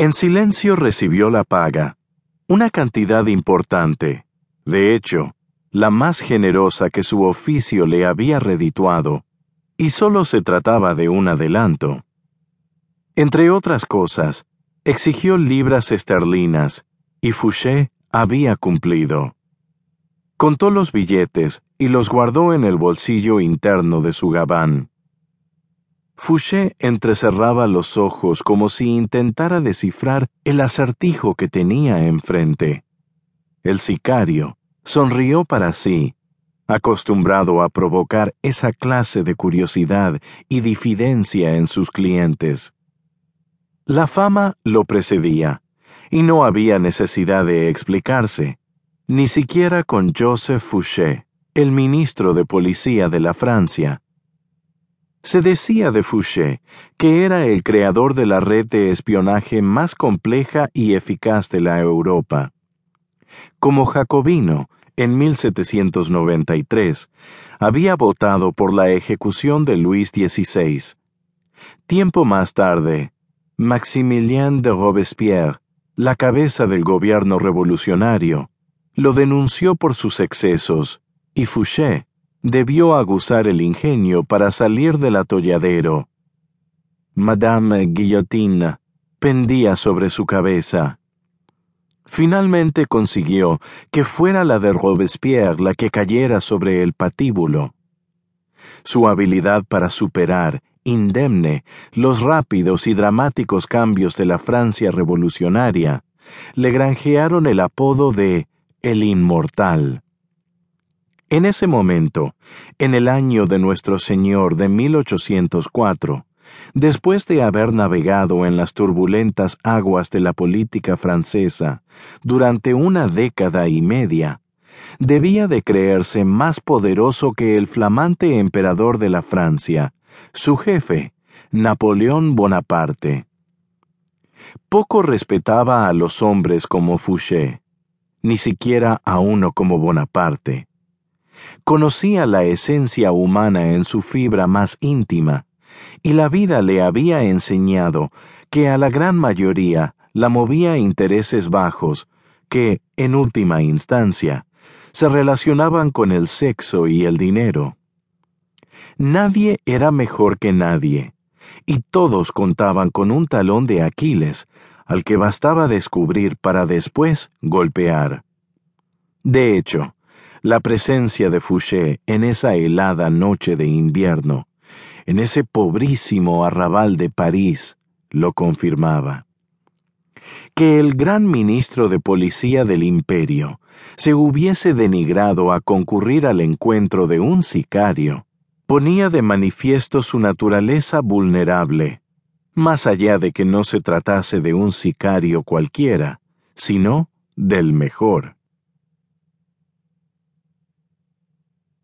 En silencio recibió la paga, una cantidad importante, de hecho, la más generosa que su oficio le había redituado, y solo se trataba de un adelanto. Entre otras cosas, exigió libras esterlinas, y Fouché había cumplido. Contó los billetes y los guardó en el bolsillo interno de su gabán. Fouché entrecerraba los ojos como si intentara descifrar el acertijo que tenía enfrente. El sicario sonrió para sí, acostumbrado a provocar esa clase de curiosidad y difidencia en sus clientes. La fama lo precedía, y no había necesidad de explicarse, ni siquiera con Joseph Fouché, el ministro de policía de la Francia. Se decía de Fouché que era el creador de la red de espionaje más compleja y eficaz de la Europa. Como jacobino, en 1793, había votado por la ejecución de Luis XVI. Tiempo más tarde, Maximilien de Robespierre, la cabeza del gobierno revolucionario, lo denunció por sus excesos, y Fouché debió aguzar el ingenio para salir del atolladero. Madame Guillotine pendía sobre su cabeza. Finalmente consiguió que fuera la de Robespierre la que cayera sobre el patíbulo. Su habilidad para superar, indemne, los rápidos y dramáticos cambios de la Francia revolucionaria le granjearon el apodo de el Inmortal. En ese momento, en el año de nuestro Señor de 1804, después de haber navegado en las turbulentas aguas de la política francesa durante una década y media, debía de creerse más poderoso que el flamante emperador de la Francia, su jefe, Napoleón Bonaparte. Poco respetaba a los hombres como Fouché, ni siquiera a uno como Bonaparte conocía la esencia humana en su fibra más íntima, y la vida le había enseñado que a la gran mayoría la movía intereses bajos que, en última instancia, se relacionaban con el sexo y el dinero. Nadie era mejor que nadie, y todos contaban con un talón de Aquiles al que bastaba descubrir para después golpear. De hecho, la presencia de Fouché en esa helada noche de invierno, en ese pobrísimo arrabal de París, lo confirmaba. Que el gran ministro de policía del imperio se hubiese denigrado a concurrir al encuentro de un sicario, ponía de manifiesto su naturaleza vulnerable, más allá de que no se tratase de un sicario cualquiera, sino del mejor.